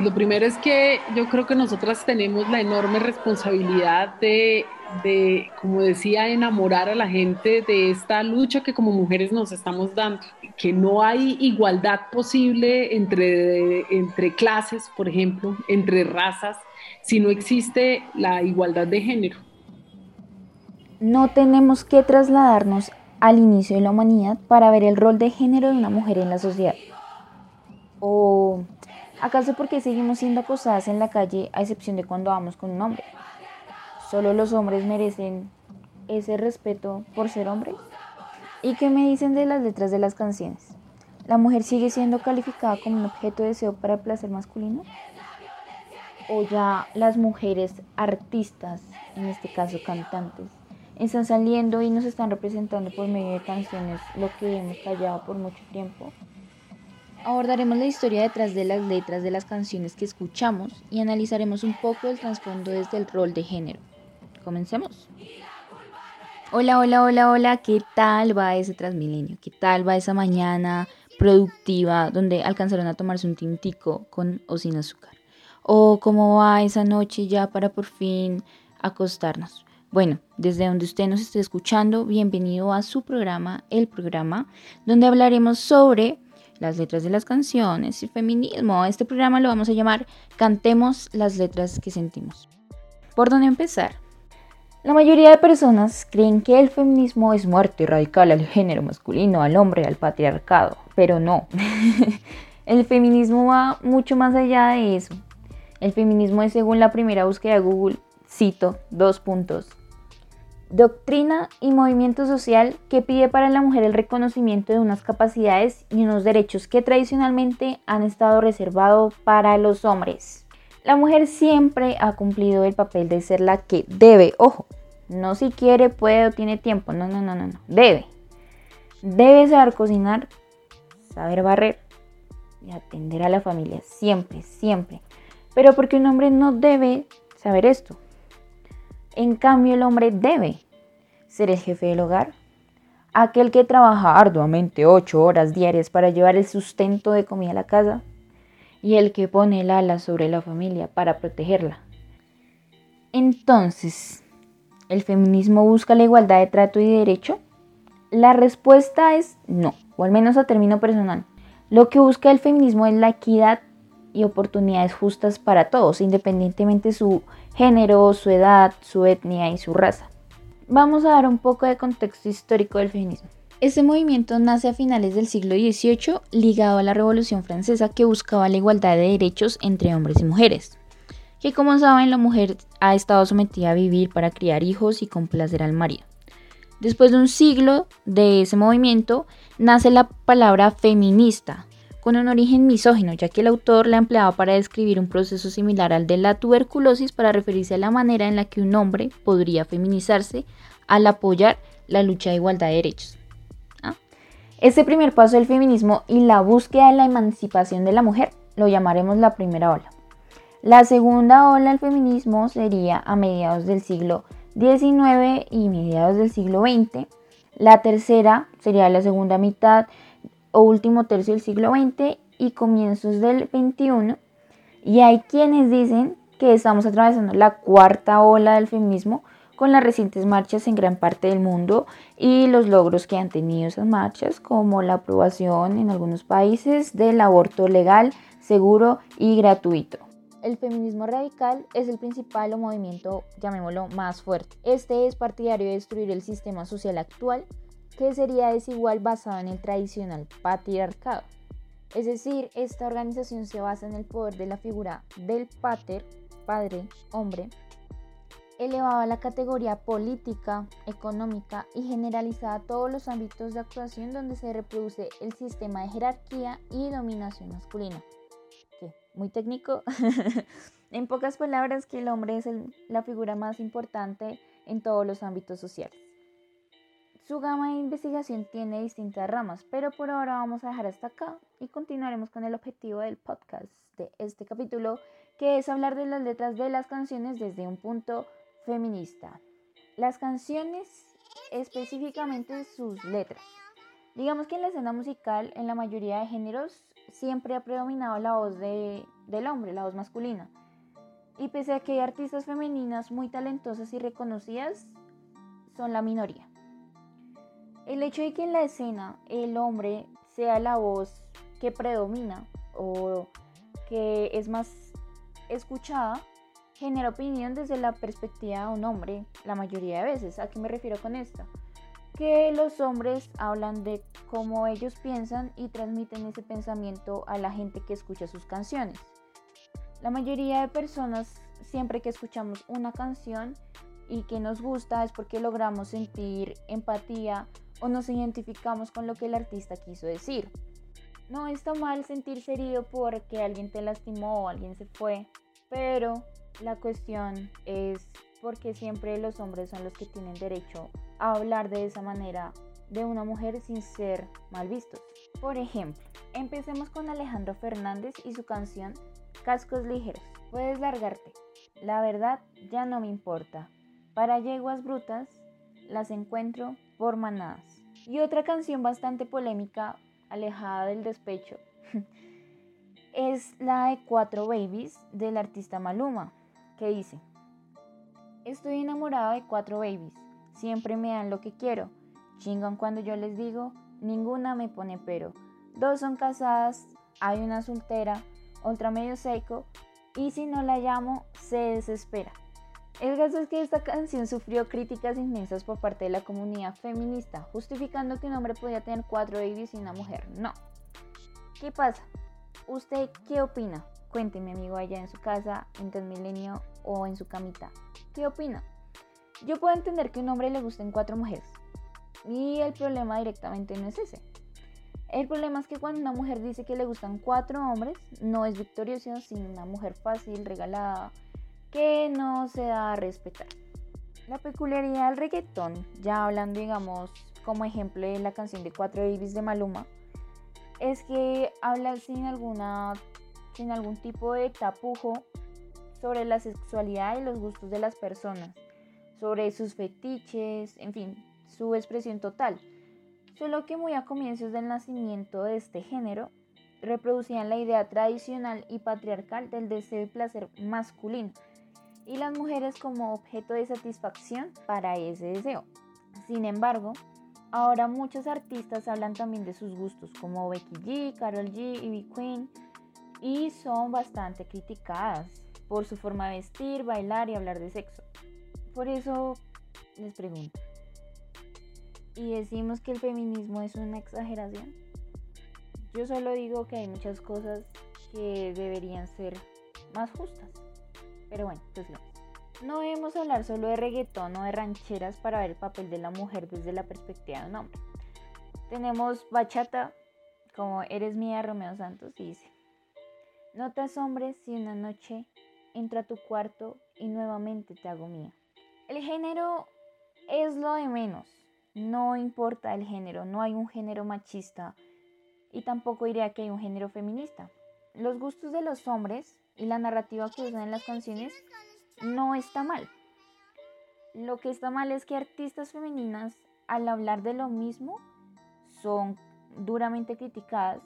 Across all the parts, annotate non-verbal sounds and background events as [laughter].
Lo primero es que yo creo que nosotras tenemos la enorme responsabilidad de, de, como decía, enamorar a la gente de esta lucha que como mujeres nos estamos dando, que no hay igualdad posible entre, entre clases, por ejemplo, entre razas, si no existe la igualdad de género. No tenemos que trasladarnos al inicio de la humanidad para ver el rol de género de una mujer en la sociedad. ¿O acaso porque seguimos siendo acosadas en la calle a excepción de cuando vamos con un hombre? ¿Solo los hombres merecen ese respeto por ser hombres? ¿Y qué me dicen de las letras de las canciones? ¿La mujer sigue siendo calificada como un objeto de deseo para el placer masculino? ¿O ya las mujeres artistas, en este caso cantantes, están saliendo y nos están representando por medio de canciones lo que hemos callado por mucho tiempo. Abordaremos la historia detrás de las letras de las canciones que escuchamos y analizaremos un poco el trasfondo desde el rol de género. Comencemos. Hola, hola, hola, hola, ¿qué tal va ese Transmilenio? ¿Qué tal va esa mañana productiva donde alcanzaron a tomarse un tintico con o sin azúcar? ¿O cómo va esa noche ya para por fin acostarnos? Bueno, desde donde usted nos esté escuchando, bienvenido a su programa, el programa, donde hablaremos sobre las letras de las canciones y feminismo. Este programa lo vamos a llamar Cantemos las letras que sentimos. ¿Por dónde empezar? La mayoría de personas creen que el feminismo es muerte radical al género masculino, al hombre, al patriarcado, pero no. [laughs] el feminismo va mucho más allá de eso. El feminismo es, según la primera búsqueda de Google, cito, dos puntos, doctrina y movimiento social que pide para la mujer el reconocimiento de unas capacidades y unos derechos que tradicionalmente han estado reservados para los hombres. La mujer siempre ha cumplido el papel de ser la que debe, ojo, no si quiere, puede o tiene tiempo, no, no, no, no, no, debe. Debe saber cocinar, saber barrer y atender a la familia, siempre, siempre. Pero porque un hombre no debe saber esto, en cambio, el hombre debe ser el jefe del hogar, aquel que trabaja arduamente ocho horas diarias para llevar el sustento de comida a la casa y el que pone el ala sobre la familia para protegerla. Entonces, ¿el feminismo busca la igualdad de trato y derecho? La respuesta es no, o al menos a término personal. Lo que busca el feminismo es la equidad y oportunidades justas para todos, independientemente de su género, su edad, su etnia y su raza. Vamos a dar un poco de contexto histórico del feminismo. Este movimiento nace a finales del siglo XVIII ligado a la Revolución Francesa que buscaba la igualdad de derechos entre hombres y mujeres. Que como saben la mujer ha estado sometida a vivir para criar hijos y complacer al marido. Después de un siglo de ese movimiento nace la palabra feminista, con un origen misógino, ya que el autor la empleaba para describir un proceso similar al de la tuberculosis para referirse a la manera en la que un hombre podría feminizarse al apoyar la lucha de igualdad de derechos. ¿Ah? Este primer paso del feminismo y la búsqueda de la emancipación de la mujer lo llamaremos la primera ola. La segunda ola del feminismo sería a mediados del siglo XIX y mediados del siglo XX. La tercera sería la segunda mitad o último tercio del siglo XX y comienzos del XXI. Y hay quienes dicen que estamos atravesando la cuarta ola del feminismo con las recientes marchas en gran parte del mundo y los logros que han tenido esas marchas, como la aprobación en algunos países del aborto legal, seguro y gratuito. El feminismo radical es el principal movimiento, llamémoslo, más fuerte. Este es partidario de destruir el sistema social actual que sería desigual basado en el tradicional patriarcado. Es decir, esta organización se basa en el poder de la figura del pater, padre, hombre, elevado a la categoría política, económica y generalizada a todos los ámbitos de actuación donde se reproduce el sistema de jerarquía y dominación masculina. ¿Qué? Muy técnico. [laughs] en pocas palabras, que el hombre es la figura más importante en todos los ámbitos sociales. Su gama de investigación tiene distintas ramas, pero por ahora vamos a dejar hasta acá y continuaremos con el objetivo del podcast de este capítulo, que es hablar de las letras de las canciones desde un punto feminista. Las canciones, específicamente sus letras. Digamos que en la escena musical, en la mayoría de géneros, siempre ha predominado la voz de, del hombre, la voz masculina. Y pese a que hay artistas femeninas muy talentosas y reconocidas, son la minoría. El hecho de que en la escena el hombre sea la voz que predomina o que es más escuchada genera opinión desde la perspectiva de un hombre la mayoría de veces. ¿A qué me refiero con esto? Que los hombres hablan de cómo ellos piensan y transmiten ese pensamiento a la gente que escucha sus canciones. La mayoría de personas, siempre que escuchamos una canción y que nos gusta, es porque logramos sentir empatía o nos identificamos con lo que el artista quiso decir. No está mal sentirse herido porque alguien te lastimó o alguien se fue, pero la cuestión es porque siempre los hombres son los que tienen derecho a hablar de esa manera de una mujer sin ser mal vistos. Por ejemplo, empecemos con Alejandro Fernández y su canción Cascos Ligeros. Puedes largarte. La verdad ya no me importa. Para yeguas brutas las encuentro por manadas. Y otra canción bastante polémica alejada del despecho, [laughs] es la de Cuatro Babies del artista Maluma, que dice, Estoy enamorado de cuatro babies, siempre me dan lo que quiero, chingan cuando yo les digo, ninguna me pone pero. Dos son casadas, hay una soltera, otra medio seco, y si no la llamo, se desespera. El caso es que esta canción sufrió críticas inmensas por parte de la comunidad feminista, justificando que un hombre podía tener cuatro babies y una mujer no. ¿Qué pasa? ¿Usted qué opina? Cuénteme, amigo, allá en su casa, en Transmilenio o en su camita. ¿Qué opina? Yo puedo entender que a un hombre le gusten cuatro mujeres. Y el problema directamente no es ese. El problema es que cuando una mujer dice que le gustan cuatro hombres, no es victoriosa, sino una mujer fácil, regalada, que no se da a respetar. La peculiaridad del reggaetón, ya hablando digamos como ejemplo de la canción de Cuatro Babies de Maluma, es que habla sin, alguna, sin algún tipo de tapujo sobre la sexualidad y los gustos de las personas, sobre sus fetiches, en fin, su expresión total. Solo que muy a comienzos del nacimiento de este género, reproducían la idea tradicional y patriarcal del deseo y placer masculino, y las mujeres como objeto de satisfacción para ese deseo. Sin embargo, ahora muchos artistas hablan también de sus gustos, como Becky G, Carol G, Ivy Queen, y son bastante criticadas por su forma de vestir, bailar y hablar de sexo. Por eso les pregunto, ¿y decimos que el feminismo es una exageración? Yo solo digo que hay muchas cosas que deberían ser más justas. Pero bueno, pues no. Debemos hablar solo de reggaetón o de rancheras para ver el papel de la mujer desde la perspectiva de un hombre. Tenemos bachata, como Eres mía, Romeo Santos, y dice, No te asombres si una noche entra a tu cuarto y nuevamente te hago mía. El género es lo de menos, no importa el género, no hay un género machista y tampoco diría que hay un género feminista. Los gustos de los hombres y la narrativa que usan en las canciones no está mal. Lo que está mal es que artistas femeninas al hablar de lo mismo son duramente criticadas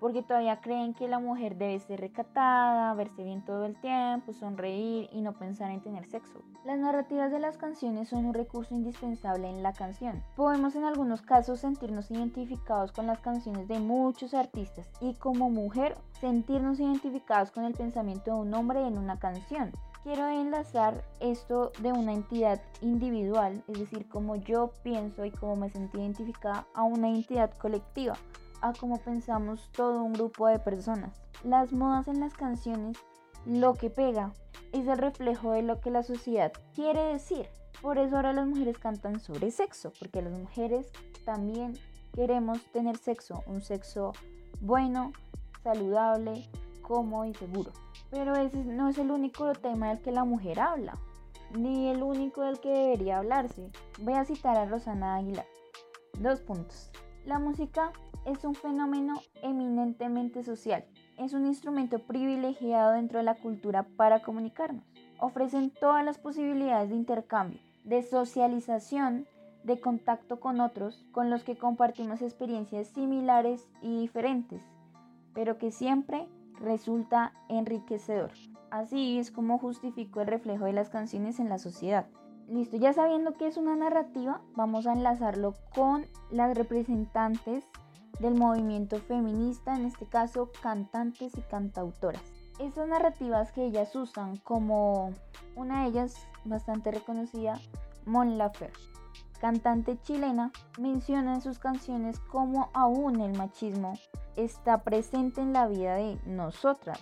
porque todavía creen que la mujer debe ser recatada, verse bien todo el tiempo, sonreír y no pensar en tener sexo. Las narrativas de las canciones son un recurso indispensable en la canción. Podemos en algunos casos sentirnos identificados con las canciones de muchos artistas y como mujer sentirnos identificados con el pensamiento de un hombre en una canción. Quiero enlazar esto de una entidad individual, es decir, como yo pienso y cómo me sentí identificada, a una entidad colectiva a cómo pensamos todo un grupo de personas. Las modas en las canciones, lo que pega, es el reflejo de lo que la sociedad quiere decir. Por eso ahora las mujeres cantan sobre sexo, porque las mujeres también queremos tener sexo, un sexo bueno, saludable, cómodo y seguro. Pero ese no es el único tema del que la mujer habla, ni el único del que debería hablarse. Voy a citar a Rosana Aguilar. Dos puntos. La música es un fenómeno eminentemente social. Es un instrumento privilegiado dentro de la cultura para comunicarnos. Ofrecen todas las posibilidades de intercambio, de socialización, de contacto con otros con los que compartimos experiencias similares y diferentes, pero que siempre resulta enriquecedor. Así es como justifico el reflejo de las canciones en la sociedad. Listo, ya sabiendo que es una narrativa, vamos a enlazarlo con las representantes del movimiento feminista, en este caso cantantes y cantautoras. Estas narrativas que ellas usan como una de ellas bastante reconocida, Mon Laferte, cantante chilena, menciona en sus canciones cómo aún el machismo está presente en la vida de nosotras,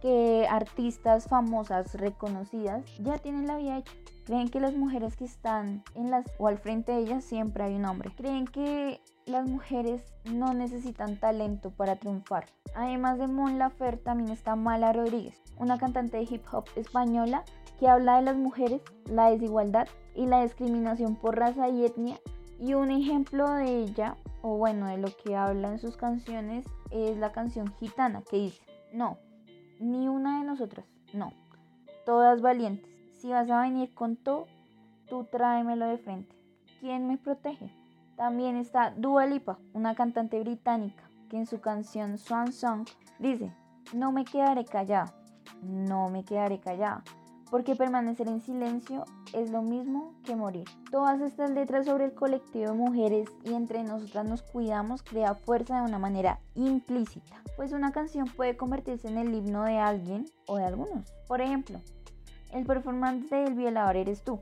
que artistas famosas reconocidas ya tienen la vida hecha. Creen que las mujeres que están en las o al frente de ellas siempre hay un hombre. Creen que las mujeres no necesitan talento para triunfar. Además de Mon Laferte también está Mala Rodríguez, una cantante de hip hop española que habla de las mujeres, la desigualdad y la discriminación por raza y etnia. Y un ejemplo de ella, o bueno, de lo que habla en sus canciones, es la canción Gitana, que dice, no, ni una de nosotras, no, todas valientes. Si vas a venir con todo, tú tráemelo de frente. ¿Quién me protege? También está Dua Lipa, una cantante británica, que en su canción Swan Song dice, no me quedaré callada, no me quedaré callada, porque permanecer en silencio es lo mismo que morir. Todas estas letras sobre el colectivo de mujeres y entre nosotras nos cuidamos crea fuerza de una manera implícita, pues una canción puede convertirse en el himno de alguien o de algunos. Por ejemplo, el performance del violador eres tú,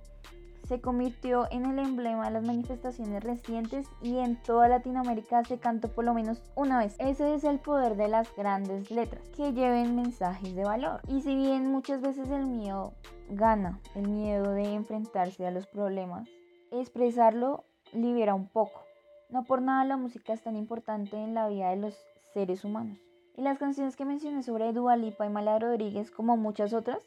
se convirtió en el emblema de las manifestaciones recientes y en toda Latinoamérica se cantó por lo menos una vez. Ese es el poder de las grandes letras, que lleven mensajes de valor. Y si bien muchas veces el miedo gana, el miedo de enfrentarse a los problemas, expresarlo libera un poco. No por nada la música es tan importante en la vida de los seres humanos. Y las canciones que mencioné sobre Dua Lipa y Mala Rodríguez, como muchas otras,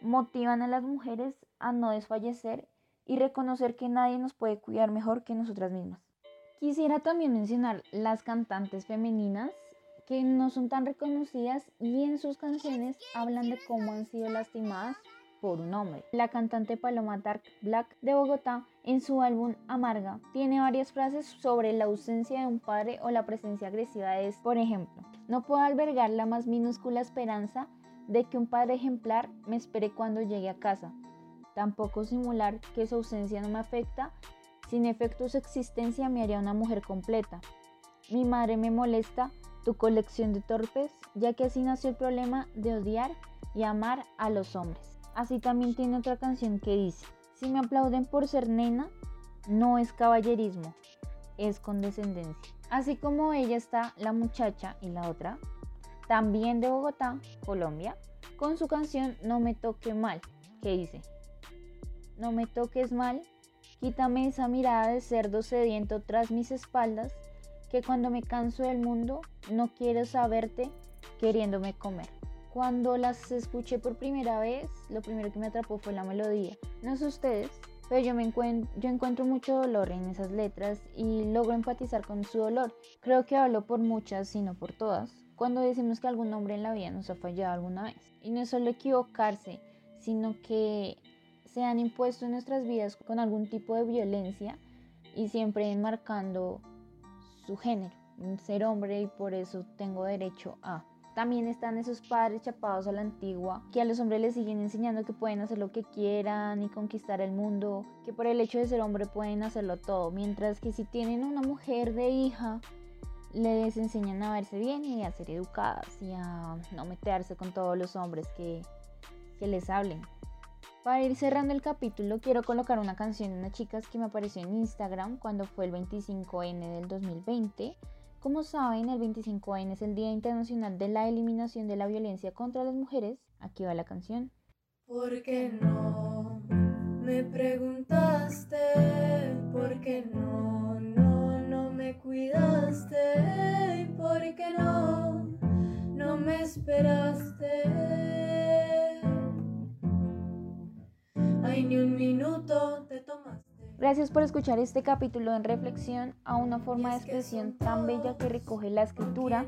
motivan a las mujeres a no desfallecer y reconocer que nadie nos puede cuidar mejor que nosotras mismas. Quisiera también mencionar las cantantes femeninas que no son tan reconocidas y en sus canciones hablan de cómo han sido lastimadas por un hombre. La cantante Paloma Dark Black de Bogotá en su álbum Amarga tiene varias frases sobre la ausencia de un padre o la presencia agresiva de este. Por ejemplo, no puedo albergar la más minúscula esperanza de que un padre ejemplar me espere cuando llegue a casa Tampoco simular que su ausencia no me afecta, sin efecto su existencia me haría una mujer completa. Mi madre me molesta tu colección de torpes, ya que así nació el problema de odiar y amar a los hombres. Así también tiene otra canción que dice, si me aplauden por ser nena, no es caballerismo, es condescendencia. Así como ella está la muchacha y la otra, también de Bogotá, Colombia, con su canción No me toque mal, que dice, no me toques mal, quítame esa mirada de cerdo sediento tras mis espaldas, que cuando me canso del mundo no quiero saberte queriéndome comer. Cuando las escuché por primera vez, lo primero que me atrapó fue la melodía. No sé ustedes, pero yo, me encuentro, mucho dolor en esas letras y logro empatizar con su dolor. Creo que hablo por muchas, sino por todas, cuando decimos que algún hombre en la vida nos ha fallado alguna vez. Y no es solo equivocarse, sino que se han impuesto en nuestras vidas con algún tipo de violencia y siempre enmarcando su género, ser hombre y por eso tengo derecho a. También están esos padres chapados a la antigua que a los hombres les siguen enseñando que pueden hacer lo que quieran y conquistar el mundo, que por el hecho de ser hombre pueden hacerlo todo, mientras que si tienen una mujer de hija, les enseñan a verse bien y a ser educadas y a no meterse con todos los hombres que, que les hablen. Para ir cerrando el capítulo, quiero colocar una canción de unas chicas que me apareció en Instagram cuando fue el 25N del 2020. Como saben, el 25N es el Día Internacional de la Eliminación de la Violencia contra las Mujeres. Aquí va la canción. ¿Por qué no me preguntaste? ¿Por qué no, no, no me cuidaste? ¿Por qué no, no me esperaste? Ni un minuto te tomaste. Gracias por escuchar este capítulo en reflexión a una forma de expresión tan bella que recoge la escritura,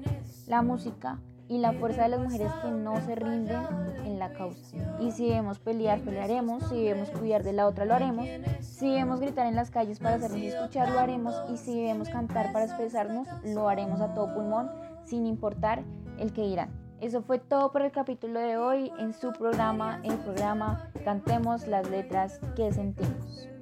la música y la fuerza de las mujeres que no se rinden en la causa. Y si debemos pelear, pelearemos, si debemos cuidar de la otra, lo haremos, si debemos gritar en las calles para hacernos escuchar, lo haremos, y si debemos cantar para expresarnos, lo haremos a todo pulmón, sin importar el que dirán. Eso fue todo por el capítulo de hoy en su programa, el programa Cantemos las letras que sentimos.